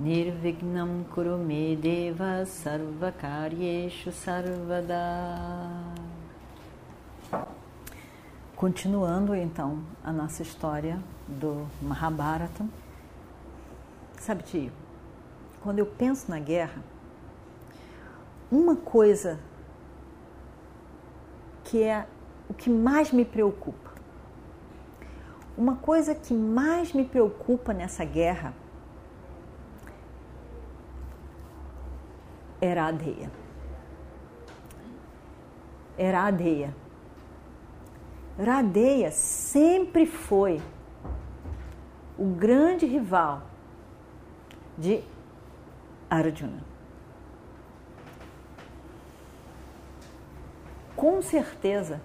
Nirvignam Kurume Deva Sarvakaryeshu Sarvada Continuando então a nossa história do Mahabharata. Sabe, tio, quando eu penso na guerra, uma coisa que é o que mais me preocupa, uma coisa que mais me preocupa nessa guerra era Adeia. Era Adeia. Radeia sempre foi o grande rival de Arjuna. Com certeza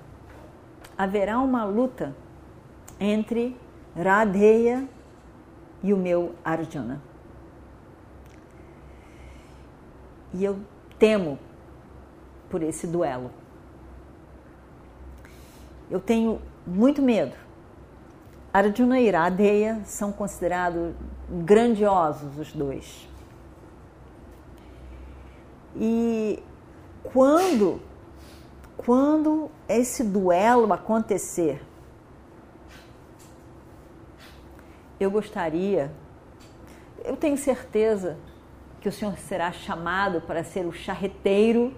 haverá uma luta entre Radeya e o meu Arjuna. E eu temo por esse duelo. Eu tenho muito medo. Arjuna e Iradeya são considerados grandiosos os dois. E quando quando esse duelo acontecer, eu gostaria, eu tenho certeza que o senhor será chamado para ser o charreteiro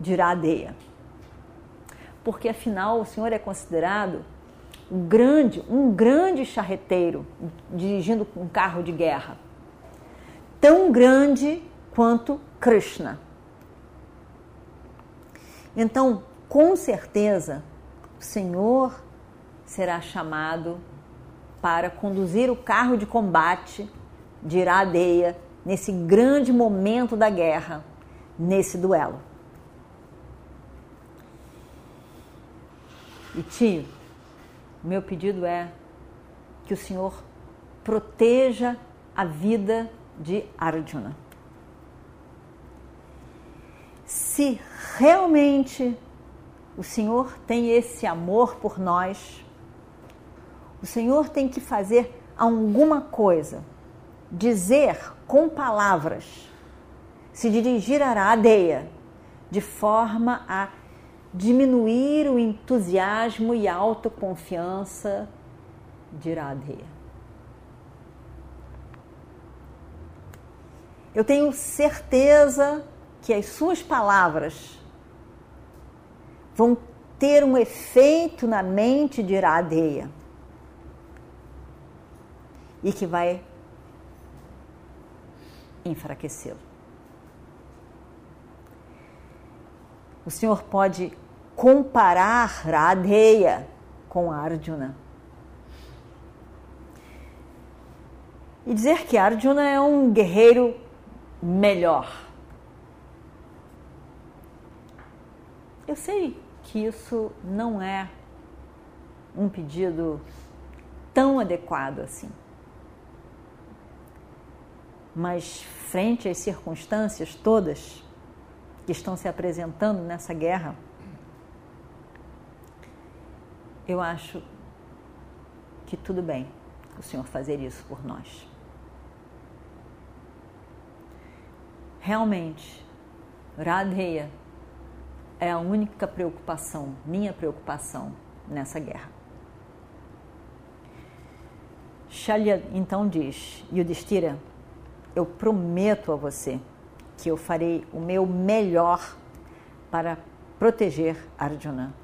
de Iradeya. Porque afinal o senhor é considerado um grande, um grande charreteiro dirigindo um carro de guerra. Tão grande quanto Krishna. Então, com certeza, o Senhor será chamado para conduzir o carro de combate de Iradeia nesse grande momento da guerra, nesse duelo. E tio, meu pedido é que o Senhor proteja a vida de Arjuna se realmente o Senhor tem esse amor por nós, o Senhor tem que fazer alguma coisa, dizer com palavras, se dirigir à Aradeia, de forma a diminuir o entusiasmo e a autoconfiança de Iradeia. Eu tenho certeza que as suas palavras vão ter um efeito na mente de Iradeia e que vai enfraquecê-lo. O Senhor pode comparar Radeya com Arjuna. E dizer que Arjuna é um guerreiro melhor. Eu sei que isso não é um pedido tão adequado assim. Mas, frente às circunstâncias todas que estão se apresentando nessa guerra, eu acho que tudo bem o Senhor fazer isso por nós. Realmente, Radheya é a única preocupação, minha preocupação nessa guerra. Shalya então diz: Yudhishthira, eu prometo a você que eu farei o meu melhor para proteger Arjuna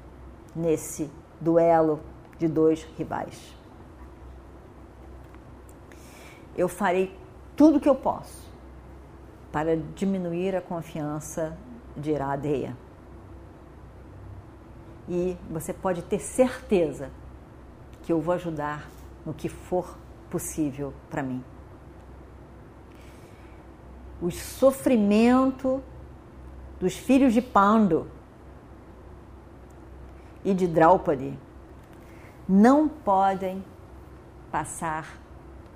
nesse duelo de dois rivais. Eu farei tudo o que eu posso para diminuir a confiança de Iradeya e você pode ter certeza que eu vou ajudar no que for possível para mim. O sofrimento dos filhos de Pando e de Draupadi não podem passar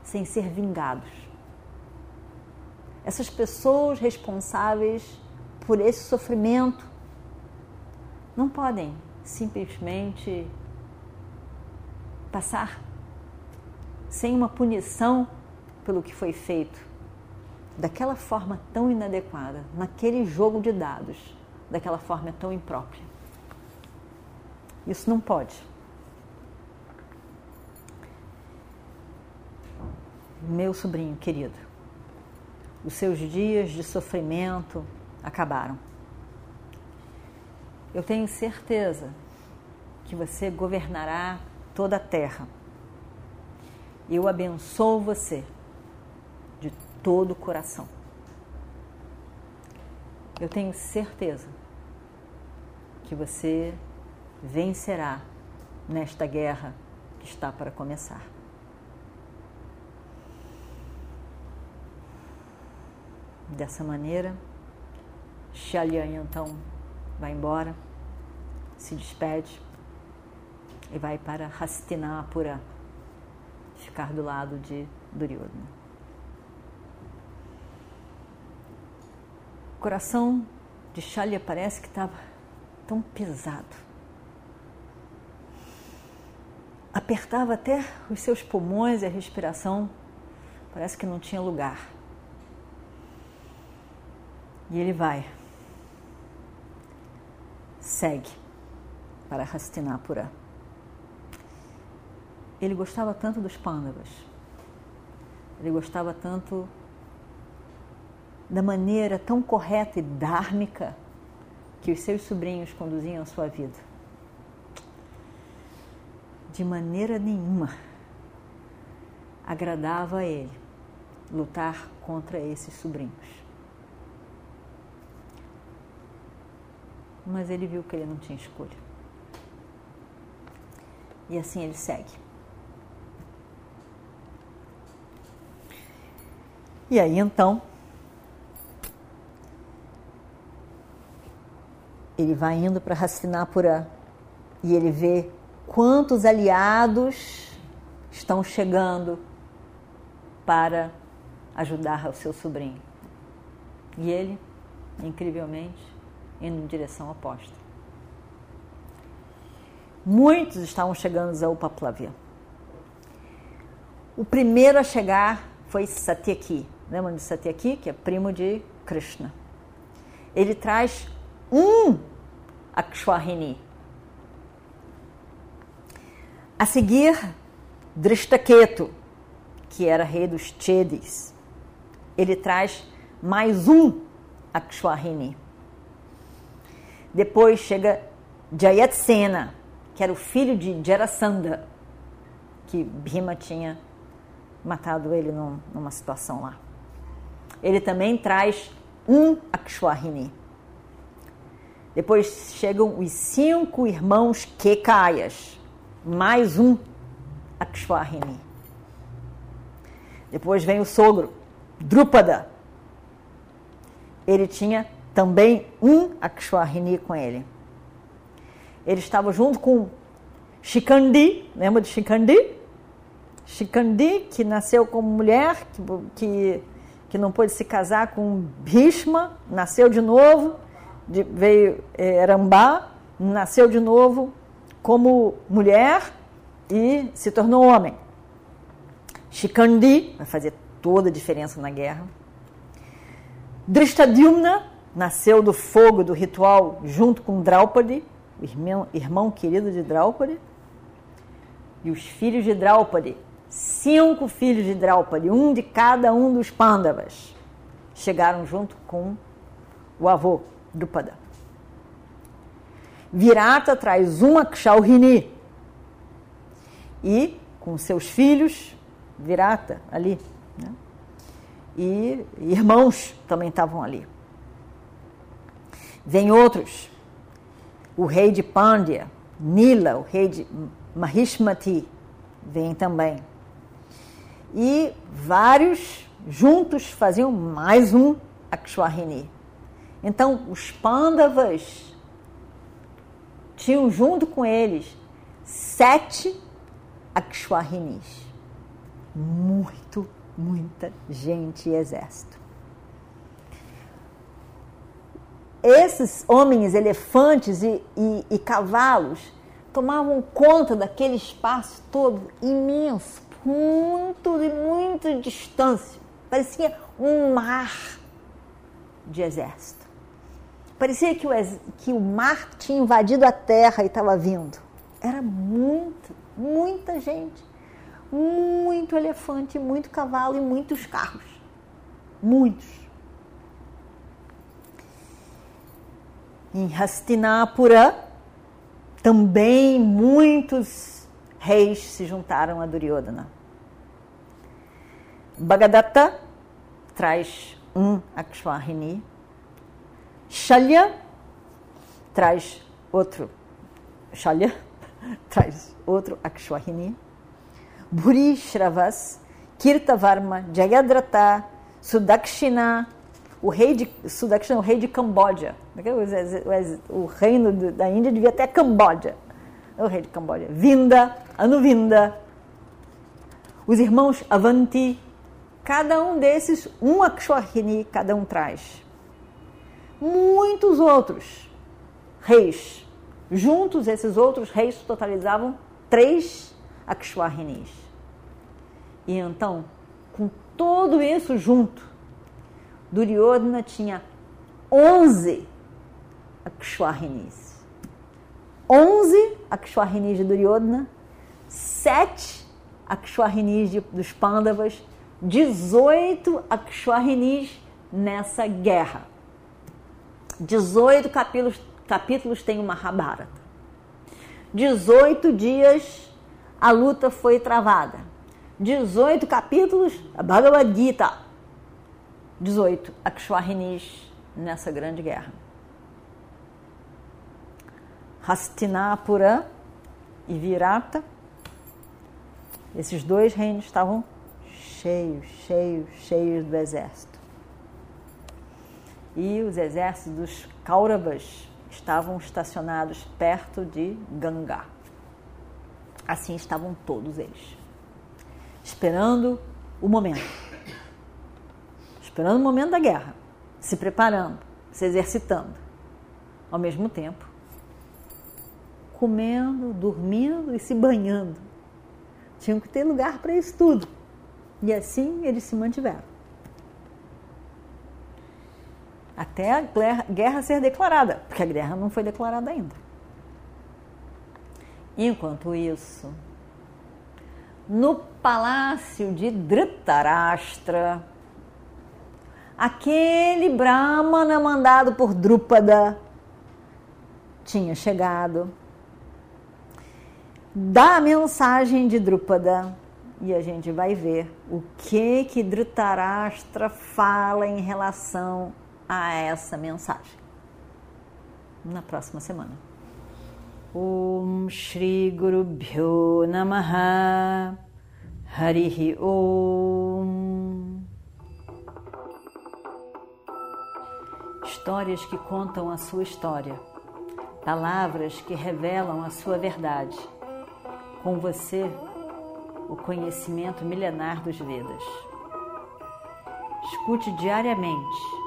sem ser vingados. Essas pessoas responsáveis por esse sofrimento não podem simplesmente passar sem uma punição pelo que foi feito daquela forma tão inadequada, naquele jogo de dados, daquela forma tão imprópria. Isso não pode. Meu sobrinho querido, os seus dias de sofrimento acabaram. Eu tenho certeza que você governará toda a terra. Eu abençoo você todo o coração. Eu tenho certeza que você vencerá nesta guerra que está para começar. Dessa maneira, Xialyan então vai embora, se despede e vai para Hastinapura, ficar do lado de Duryodhana. O coração de Shalya parece que estava tão pesado. Apertava até os seus pulmões e a respiração parece que não tinha lugar. E ele vai, segue para Hastinapura. Ele gostava tanto dos pândavas, ele gostava tanto da maneira tão correta e dármica que os seus sobrinhos conduziam a sua vida. De maneira nenhuma agradava a ele lutar contra esses sobrinhos. Mas ele viu que ele não tinha escolha. E assim ele segue. E aí então ele vai indo para Hastinapura e ele vê quantos aliados estão chegando para ajudar o seu sobrinho. E ele, incrivelmente, indo em direção oposta. Muitos estavam chegando a Upaplavya. O primeiro a chegar foi Satyaki. Lembra de Satyaki, que é primo de Krishna? Ele traz um Akshwahini. A seguir, Drishtaketu, que era rei dos Chedis. Ele traz mais um Akshwahini. Depois chega Jayatsena, que era o filho de Jarasandha, que Bhima tinha matado ele num, numa situação lá. Ele também traz um Akshwahini. Depois chegam os cinco irmãos Kekayas, mais um Akshwahini. Depois vem o sogro, Drupada. Ele tinha também um Akshwahini com ele. Ele estava junto com Shikandi, lembra de Shikandi? Shikandi, que nasceu como mulher, que, que, que não pôde se casar com Bhishma, nasceu de novo de, veio é, Arambá, nasceu de novo como mulher e se tornou homem. Shikandi vai fazer toda a diferença na guerra. Drishtadyumna nasceu do fogo do ritual junto com Draupadi, o irmão, irmão querido de Draupadi. E os filhos de Draupadi, cinco filhos de Draupadi, um de cada um dos Pandavas, chegaram junto com o avô, Drupada. Virata traz uma Kshaurhini e com seus filhos, Virata ali, né? e irmãos também estavam ali. Vem outros, o rei de Pandya, Nila, o rei de Mahishmati, vem também. E vários juntos faziam mais um Akshwahini. Então, os Pandavas tinham junto com eles sete Akshwahinis. Muito, muita gente e exército. Esses homens, elefantes e, e, e cavalos tomavam conta daquele espaço todo imenso, muito e muito distância. Parecia um mar de exército. Parecia que o, que o mar tinha invadido a terra e estava vindo. Era muito, muita gente. Muito elefante, muito cavalo e muitos carros. Muitos. Em Hastinapura, também muitos reis se juntaram a Duryodhana. Bhagadatta traz um Akshwahini. Shalya traz outro. Shalya traz outro Akshwahini. Bhuri Shravas, Kirtavarma, Jayadratha, Sudakshina, o rei de Sudakshina, o rei de Camboja. O reino da Índia devia ter Camboja. O rei de Camboja. Vinda, Anuvinda. Os irmãos Avanti, Cada um desses, um Akshwahini, cada um traz. Muitos outros reis. Juntos, esses outros reis totalizavam três Akshwahinis. E então, com tudo isso junto, Duryodhana tinha 11 Akshwahinis. 11 Akshwahinis de Duryodhana, 7 Akshwahinis dos Pandavas 18 Akshwahinis nessa guerra. 18 capítulos, capítulos tem o Mahabharata. 18 dias a luta foi travada. 18 capítulos a Bhagavad Gita. 18 Akshwahinis nessa grande guerra. Hastinapura e Virata, esses dois reinos estavam cheios, cheios, cheios do exército. E os exércitos dos Kauravas estavam estacionados perto de Ganga. Assim estavam todos eles, esperando o momento. Esperando o momento da guerra, se preparando, se exercitando. Ao mesmo tempo, comendo, dormindo e se banhando. Tinham que ter lugar para isso tudo. E assim eles se mantiveram. Até a guerra ser declarada, porque a guerra não foi declarada ainda. Enquanto isso, no palácio de Dhritarashtra, aquele Brahmana mandado por Drupada tinha chegado. Da mensagem de Drupada, e a gente vai ver o que que Dhritarashtra fala em relação a essa mensagem na próxima semana. Om Shri Guru Bhyo Namaha Harihi Om Histórias que contam a sua história, palavras que revelam a sua verdade. Com você, o conhecimento milenar dos Vedas. Escute diariamente